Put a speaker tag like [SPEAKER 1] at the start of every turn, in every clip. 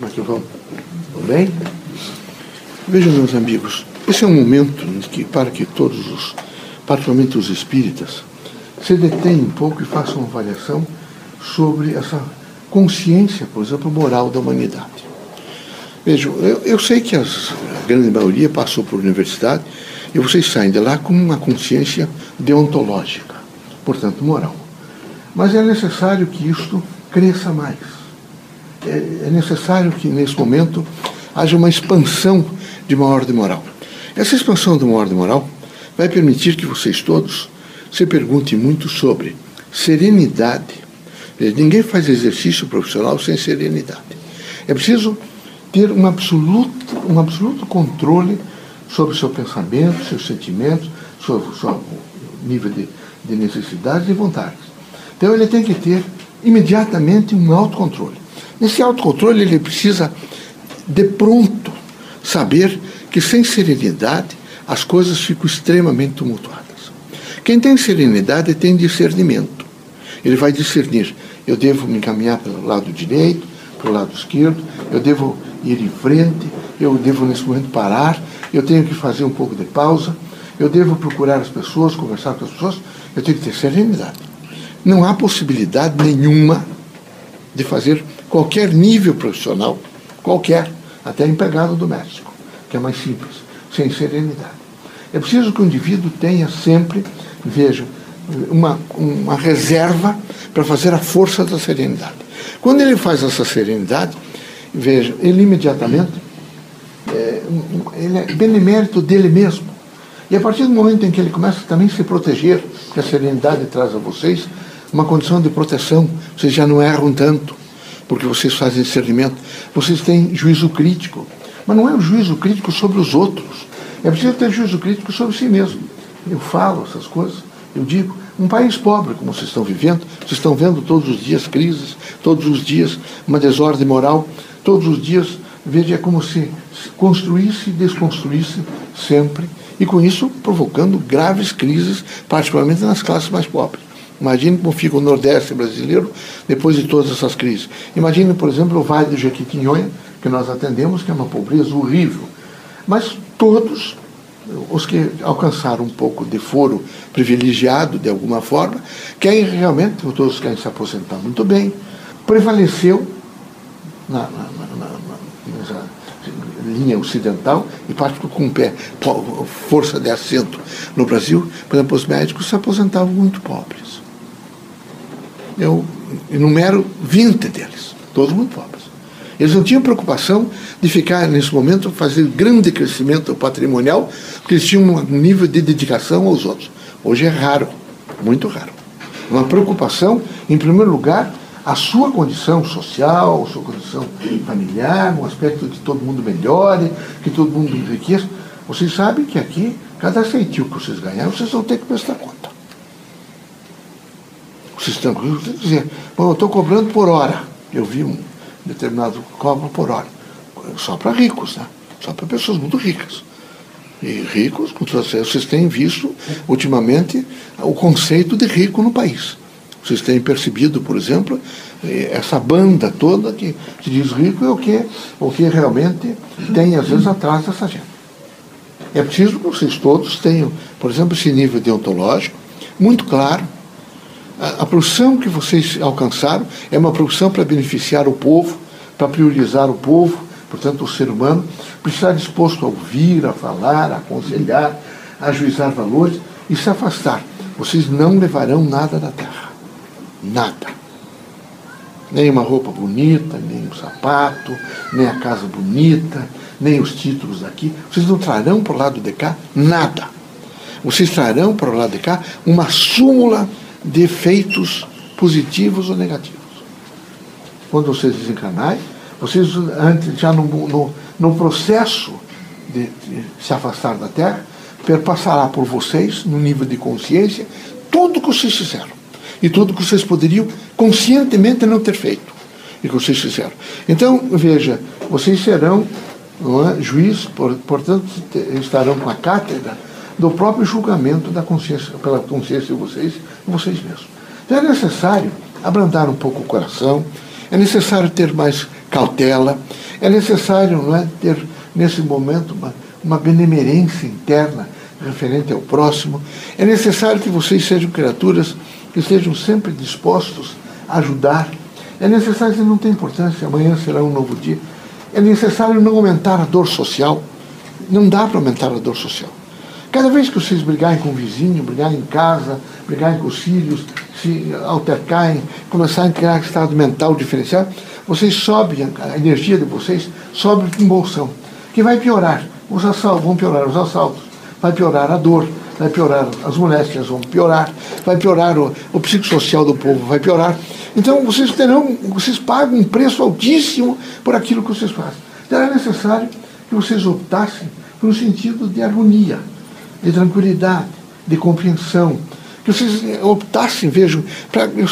[SPEAKER 1] Como é que vão? Tudo bem? Vejam, meus amigos, esse é um momento em que, para que todos os, particularmente os espíritas, se detenham um pouco e façam uma avaliação sobre essa consciência, por exemplo, moral da humanidade. Vejam, eu, eu sei que as, a grande maioria passou por universidade e vocês saem de lá com uma consciência deontológica, portanto, moral. Mas é necessário que isto cresça mais. É, é necessário que, nesse momento, haja uma expansão de uma ordem moral. Essa expansão de uma ordem moral vai permitir que vocês todos se perguntem muito sobre serenidade. Ninguém faz exercício profissional sem serenidade. É preciso ter um absoluto, um absoluto controle sobre o seu pensamento, seus sentimentos, sobre o seu nível de, de necessidades e vontades. Então ele tem que ter imediatamente um autocontrole. Nesse autocontrole ele precisa de pronto saber que sem serenidade as coisas ficam extremamente tumultuadas. Quem tem serenidade tem discernimento. Ele vai discernir: eu devo me encaminhar pelo lado direito, pelo lado esquerdo, eu devo ir em frente, eu devo nesse momento parar, eu tenho que fazer um pouco de pausa, eu devo procurar as pessoas, conversar com as pessoas, eu tenho que ter serenidade. Não há possibilidade nenhuma de fazer qualquer nível profissional, qualquer, até empregado doméstico, que é mais simples, sem serenidade. É preciso que o indivíduo tenha sempre, veja, uma, uma reserva para fazer a força da serenidade. Quando ele faz essa serenidade, veja, ele imediatamente é, ele é benemérito dele mesmo. E a partir do momento em que ele começa também a se proteger, que a serenidade traz a vocês uma condição de proteção, vocês já não erram tanto, porque vocês fazem discernimento, vocês têm juízo crítico. Mas não é um juízo crítico sobre os outros, é preciso ter juízo crítico sobre si mesmo. Eu falo essas coisas, eu digo, um país pobre como vocês estão vivendo, vocês estão vendo todos os dias crises, todos os dias uma desordem moral, todos os dias, veja, é como se construísse e desconstruísse sempre, e com isso provocando graves crises, particularmente nas classes mais pobres. Imagine como fica o Nordeste brasileiro depois de todas essas crises. Imagine, por exemplo, o Vale do Jequitinhonha, que nós atendemos, que é uma pobreza horrível. Mas todos os que alcançaram um pouco de foro privilegiado de alguma forma, querem realmente, todos querem se aposentar muito bem, prevaleceu na, na, na, nessa linha ocidental e parte com pé, força de assento no Brasil, por exemplo, os médicos se aposentavam muito pobres. Eu enumero 20 deles, todos muito pobres. Eles não tinham preocupação de ficar, nesse momento, fazer grande crescimento patrimonial, porque eles tinham um nível de dedicação aos outros. Hoje é raro, muito raro. Uma preocupação, em primeiro lugar, a sua condição social, a sua condição familiar, um aspecto de que todo mundo melhore, que todo mundo enriqueça. Vocês sabem que aqui, cada ceitil que vocês ganharem, vocês vão ter que prestar conta. Vocês estão dizer, bom, eu estou cobrando por hora. Eu vi um determinado cobro por hora. Só para ricos, né? Só para pessoas muito ricas. E ricos, vocês têm visto ultimamente o conceito de rico no país. Vocês têm percebido, por exemplo, eh, essa banda toda que se diz rico é o que, o que realmente tem, às vezes, atrás dessa gente. É preciso que vocês todos tenham, por exemplo, esse nível deontológico muito claro, a, a produção que vocês alcançaram é uma produção para beneficiar o povo, para priorizar o povo, portanto, o ser humano, precisa estar disposto a ouvir, a falar, a aconselhar, a ajuizar valores e se afastar. Vocês não levarão nada da terra. Nada. Nem uma roupa bonita, nem um sapato, nem a casa bonita, nem os títulos daqui. Vocês não trarão para o lado de cá nada. Vocês trarão para o lado de cá uma súmula de efeitos positivos ou negativos. Quando vocês desencarnarem, vocês antes, já no, no, no processo de, de, se afastar da Terra, perpassará por vocês, no nível de consciência, tudo o que vocês fizeram. E tudo que vocês poderiam conscientemente não ter feito. E que vocês fizeram. Então, veja, vocês serão é, juiz, por, portanto, estarão com a cátedra do próprio julgamento da consciência, pela consciência de vocês vocês mesmos. Então é necessário abrandar um pouco o coração, é necessário ter mais cautela, É necessário não é, ter, nesse momento, uma, uma benemerência interna referente ao próximo. É necessário que vocês sejam criaturas que estejam sempre dispostos a ajudar. É necessário, que não tem importância, amanhã será um novo dia. É necessário não aumentar a dor social. Não dá para aumentar a dor social. Cada vez que vocês brigarem com o vizinho, brigarem em casa, brigarem com os filhos, se altercarem, começarem a criar estado mental diferenciado, vocês sobem, a energia de vocês sobe em bolsão, que vai piorar. Os assaltos vão piorar os assaltos, vai piorar a dor, vai piorar as moléstias, vão piorar, vai piorar o, o psicossocial do povo, vai piorar. Então vocês terão, vocês pagam um preço altíssimo por aquilo que vocês fazem. Então é necessário que vocês optassem por um sentido de harmonia de tranquilidade, de compreensão. Que vocês optassem, vejam, eu, eu,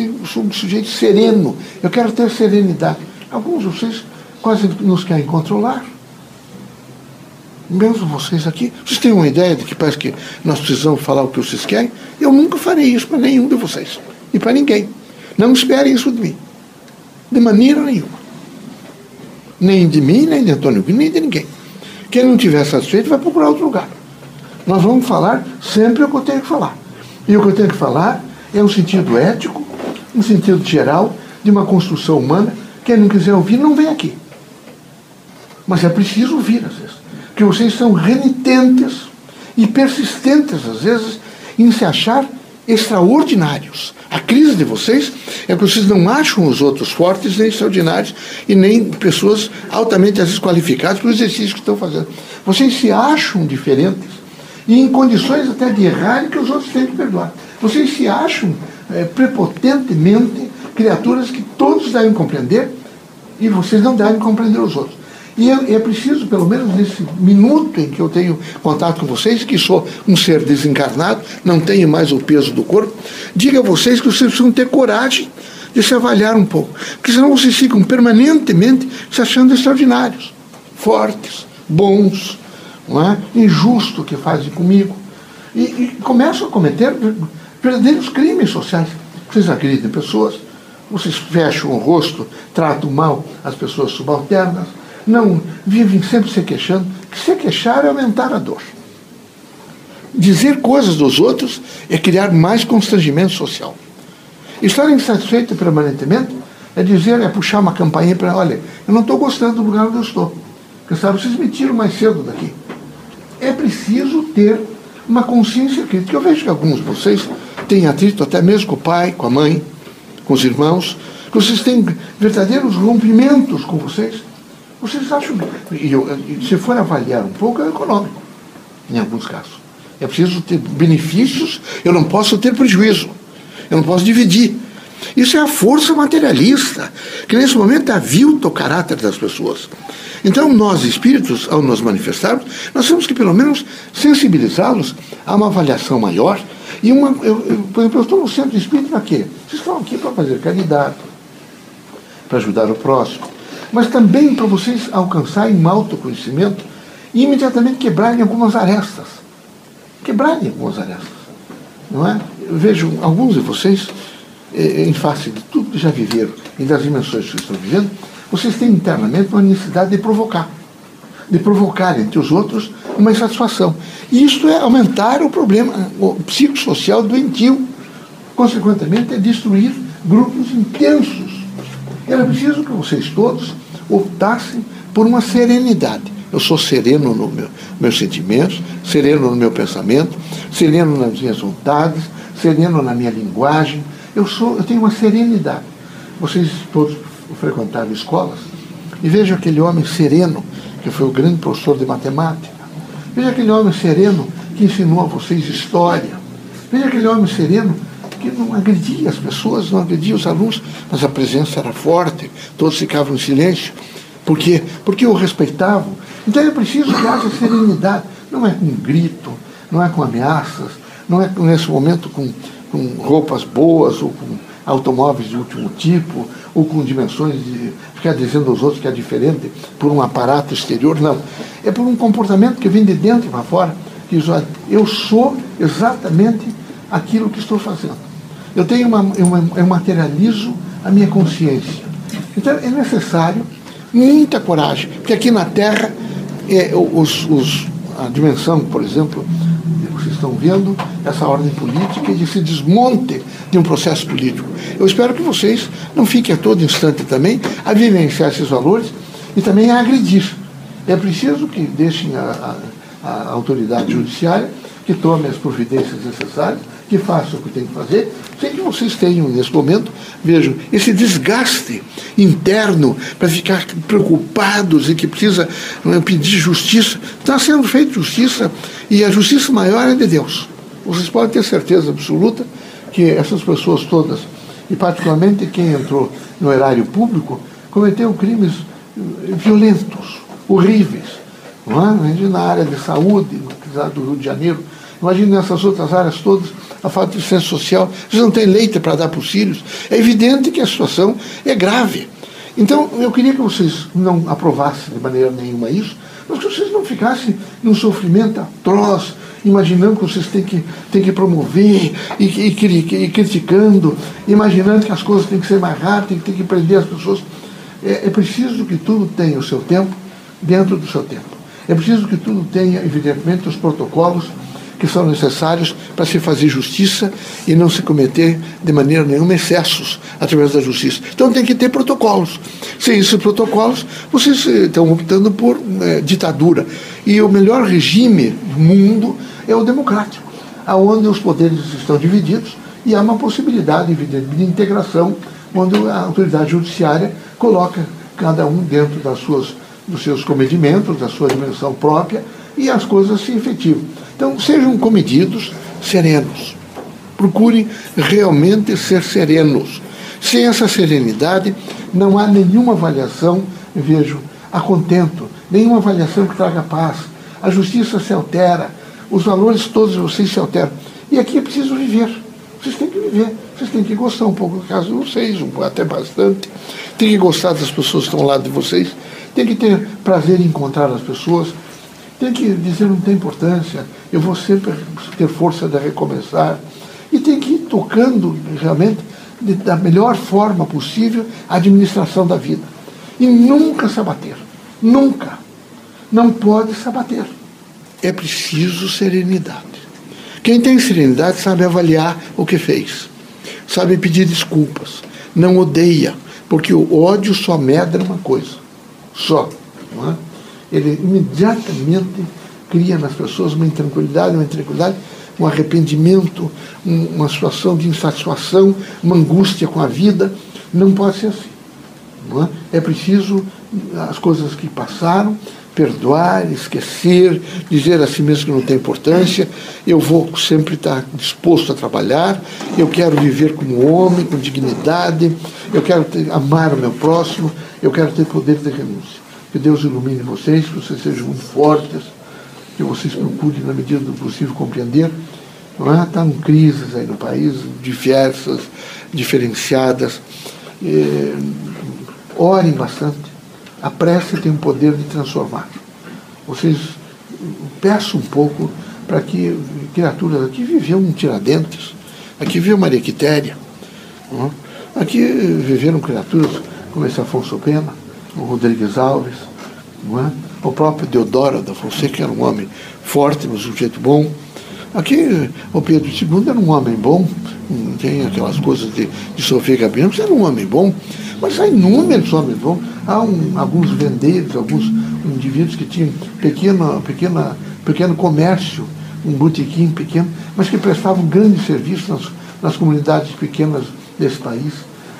[SPEAKER 1] eu sou um sujeito sereno, eu quero ter serenidade. Alguns de vocês quase nos querem controlar. Mesmo vocês aqui, vocês têm uma ideia de que parece que nós precisamos falar o que vocês querem? Eu nunca farei isso para nenhum de vocês. E para ninguém. Não esperem isso de mim. De maneira nenhuma. Nem de mim, nem de Antônio, nem de ninguém. Quem não tiver satisfeito vai procurar outro lugar. Nós vamos falar sempre o que eu tenho que falar. E o que eu tenho que falar é um sentido ético, um sentido geral, de uma construção humana. Quem não quiser ouvir, não vem aqui. Mas é preciso ouvir, às vezes. Porque vocês são renitentes e persistentes, às vezes, em se achar extraordinários. A crise de vocês é que vocês não acham os outros fortes, nem extraordinários, e nem pessoas altamente desqualificadas para o exercício que estão fazendo. Vocês se acham diferentes e em condições até de errar que os outros têm que perdoar. Vocês se acham é, prepotentemente criaturas que todos devem compreender e vocês não devem compreender os outros. E é, é, preciso, pelo menos nesse minuto em que eu tenho contato com vocês, que sou um ser desencarnado, não tenho mais o peso do corpo, diga a vocês que vocês precisam ter coragem de se avaliar um pouco. Porque senão vocês ficam permanentemente se achando extraordinários, fortes, bons, é? injusto que fazem comigo. E, e começam a cometer verdadeiros crimes sociais. Vocês agridem pessoas, vocês fecham o rosto, tratam mal as pessoas subalternas, não vivem sempre se queixando, que se queixar é aumentar a dor. Dizer coisas dos outros é criar mais constrangimento social. Estar insatisfeito permanentemente é dizer, é puxar uma campanha para, olha, eu não estou gostando do lugar onde eu estou. Porque sabe, vocês me tiram mais cedo daqui é preciso ter uma consciência crítica. Eu vejo que alguns de vocês têm atrito até mesmo com o pai, com a mãe, com os irmãos, que vocês têm verdadeiros rompimentos com vocês. Vocês acham. E eu, se for avaliar um pouco, é econômico, em alguns casos. É preciso ter benefícios, eu não posso ter prejuízo, eu não posso dividir. Isso é a força materialista, que nesse momento avilta o caráter das pessoas. Então, nós espíritos, ao nos manifestarmos, nós temos que, pelo menos, sensibilizá-los a uma avaliação maior. E uma, eu, eu, por exemplo, eu estou no centro espírita para quê? Vocês estão aqui para fazer caridade, para ajudar o próximo, mas também para vocês alcançarem um autoconhecimento e imediatamente quebrarem algumas arestas. Quebrarem algumas arestas. Não é? Eu vejo alguns de vocês, em face de tudo que já viveram e das dimensões que estão vivendo, vocês têm internamente uma necessidade de provocar, de provocar entre os outros uma insatisfação. E isto é aumentar o problema o psicossocial doentio. Consequentemente, é destruir grupos intensos. Era preciso que vocês todos optassem por uma serenidade. Eu sou sereno no meu, meus sentimentos, sereno no meu pensamento, sereno nas minhas vontades, sereno na minha linguagem. Eu sou, eu tenho uma serenidade. Vocês todos frequentava escolas, e veja aquele homem sereno, que foi o grande professor de matemática. Veja aquele homem sereno que ensinou a vocês história. Veja aquele homem sereno que não agredia as pessoas, não agredia os alunos, mas a presença era forte, todos ficavam em silêncio. Por quê? Porque o respeitavam. Então é preciso que haja serenidade. Não é com grito, não é com ameaças, não é nesse momento com, com roupas boas ou com automóveis de último tipo, ou com dimensões de ficar dizendo aos outros que é diferente por um aparato exterior, não. É por um comportamento que vem de dentro para fora, que diz, olha, eu sou exatamente aquilo que estou fazendo. Eu tenho uma, uma, eu materializo a minha consciência. Então é necessário muita coragem, porque aqui na Terra é, os, os, a dimensão, por exemplo, estão vendo, essa ordem política e de se desmonte de um processo político. Eu espero que vocês não fiquem a todo instante também a vivenciar esses valores e também a agredir. É preciso que deixem a, a, a autoridade judiciária que tome as providências necessárias, que faça o que tem que fazer, sem que vocês tenham, nesse momento, vejam, esse desgaste interno para ficar preocupados e que precisa é, pedir justiça. Está sendo feita justiça e a justiça maior é de Deus. Vocês podem ter certeza absoluta que essas pessoas todas, e particularmente quem entrou no erário público, cometeram crimes eh, violentos, horríveis. Não é? Na área de saúde, do Rio de Janeiro, Imagine nessas outras áreas todas, a falta de senso social. Vocês não têm leite para dar para os filhos. É evidente que a situação é grave. Então, eu queria que vocês não aprovassem de maneira nenhuma isso, mas que vocês não ficassem num sofrimento atroz, imaginando que vocês têm que, têm que promover e, e, e criticando, imaginando que as coisas têm que ser mais rápidas, tem, tem que prender as pessoas. É, é preciso que tudo tenha o seu tempo dentro do seu tempo. É preciso que tudo tenha, evidentemente, os protocolos que são necessários para se fazer justiça e não se cometer de maneira nenhuma excessos através da justiça. Então tem que ter protocolos. Sem esses protocolos, vocês eh, estão optando por é, ditadura. E o melhor regime do mundo é o democrático, onde os poderes estão divididos e há uma possibilidade, evidente, de integração, onde a autoridade judiciária coloca cada um dentro das suas, dos seus comedimentos, da sua dimensão própria, e as coisas se efetivam. Então, sejam comedidos, serenos. Procurem realmente ser serenos. Sem essa serenidade, não há nenhuma avaliação, vejo, a contento, nenhuma avaliação que traga paz. A justiça se altera, os valores todos vocês se alteram. E aqui é preciso viver. Vocês têm que viver. Vocês têm que gostar um pouco do caso de vocês, até bastante. Tem que gostar das pessoas que estão ao lado de vocês. Tem que ter prazer em encontrar as pessoas tem que dizer não tem importância, eu vou sempre ter força de recomeçar. E tem que ir tocando realmente de, da melhor forma possível a administração da vida. E nunca se abater. Nunca. Não pode se abater. É preciso serenidade. Quem tem serenidade sabe avaliar o que fez, sabe pedir desculpas, não odeia, porque o ódio só medra uma coisa, só. Ele imediatamente cria nas pessoas uma intranquilidade, uma intranquilidade, um arrependimento, um, uma situação de insatisfação, uma angústia com a vida. Não pode ser assim. Não é? é preciso as coisas que passaram, perdoar, esquecer, dizer a si mesmo que não tem importância, eu vou sempre estar disposto a trabalhar, eu quero viver como homem, com dignidade, eu quero ter, amar o meu próximo, eu quero ter poder de renúncia. Que Deus ilumine vocês, que vocês sejam muito fortes, que vocês procurem, na medida do possível, compreender. Não é? Estão crises aí no país, diversas, diferenciadas. E, orem bastante. A prece tem o poder de transformar. Vocês peçam um pouco para que criaturas aqui viveu um Tiradentes, aqui viveu Maria Quitéria, é? aqui viveram criaturas como esse Afonso Pena, o Rodrigues Alves, é? o próprio Deodoro da Fonseca era um homem forte, um sujeito bom. Aqui, o Pedro II era um homem bom, não tem aquelas coisas de, de sofrer gabinete, mas era um homem bom. Mas há inúmeros homens bons. Há um, alguns vendedores, alguns indivíduos que tinham pequeno, pequena, pequeno comércio, um botequim pequeno, mas que prestavam grande serviço nas, nas comunidades pequenas desse país.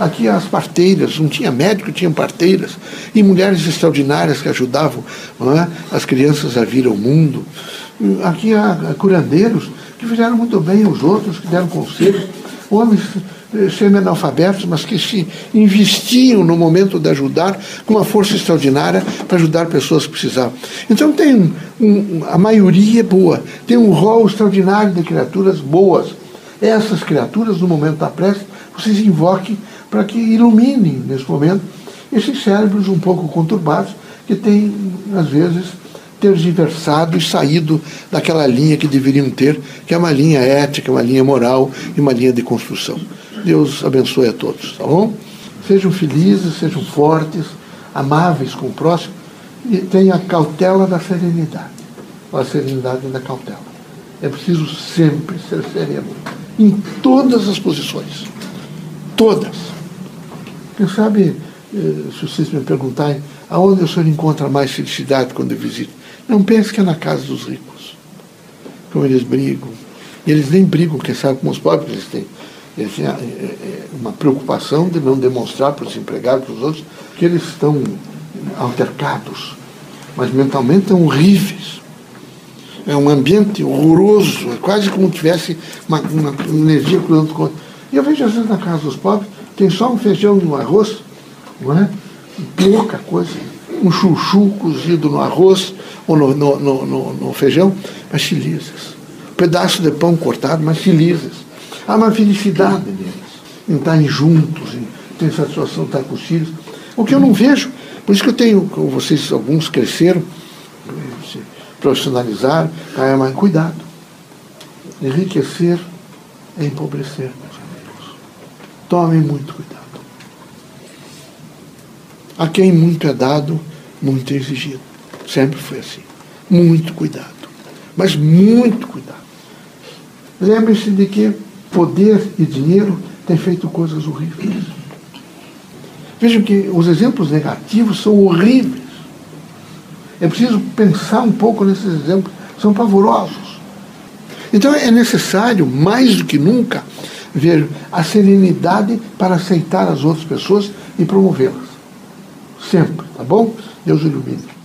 [SPEAKER 1] Aqui as parteiras, não tinha médico, tinham parteiras, e mulheres extraordinárias que ajudavam é? as crianças a vir ao mundo. Aqui há curandeiros que fizeram muito bem os outros, que deram conselhos, homens eh, semi-analfabetos, mas que se investiam no momento de ajudar com uma força extraordinária para ajudar pessoas que precisavam. Então tem um, um, a maioria é boa, tem um rol extraordinário de criaturas boas. Essas criaturas, no momento da prece, vocês invoquem para que iluminem, nesse momento, esses cérebros um pouco conturbados que têm, às vezes, tergiversado e saído daquela linha que deveriam ter, que é uma linha ética, uma linha moral e uma linha de construção. Deus abençoe a todos, tá bom? Sejam felizes, sejam fortes, amáveis com o próximo, e tem a cautela da serenidade, a serenidade da cautela. É preciso sempre ser sereno, em todas as posições. Todas. Quem sabe, eh, se vocês me perguntarem, aonde o senhor encontra mais felicidade quando visita? Não pense que é na casa dos ricos. Como eles brigam. Eles nem brigam, quem sabe, com os pobres. Eles têm, eles têm eh, eh, uma preocupação de não demonstrar para os empregados, para os outros, que eles estão altercados. Mas mentalmente estão horríveis. É um ambiente horroroso, é quase como tivesse uma, uma energia cruzando com E eu vejo às vezes na casa dos pobres, tem só um feijão um arroz, não é? Pouca coisa. Um chuchu cozido no arroz ou no, no, no, no feijão, mas felizes. Um pedaço de pão cortado, mas felizes. Há uma felicidade neles, em estarem juntos, em ter satisfação de estar com os filhos. O que eu não vejo, por isso que eu tenho, vocês alguns cresceram, se profissionalizaram, mas cuidado. Enriquecer é empobrecer. Tomem muito cuidado. A quem muito é dado, muito é exigido. Sempre foi assim. Muito cuidado. Mas muito cuidado. Lembre-se de que poder e dinheiro têm feito coisas horríveis. Vejam que os exemplos negativos são horríveis. É preciso pensar um pouco nesses exemplos, são pavorosos. Então é necessário, mais do que nunca, ver a serenidade para aceitar as outras pessoas e promovê-las. Sempre, tá bom? Deus ilumine.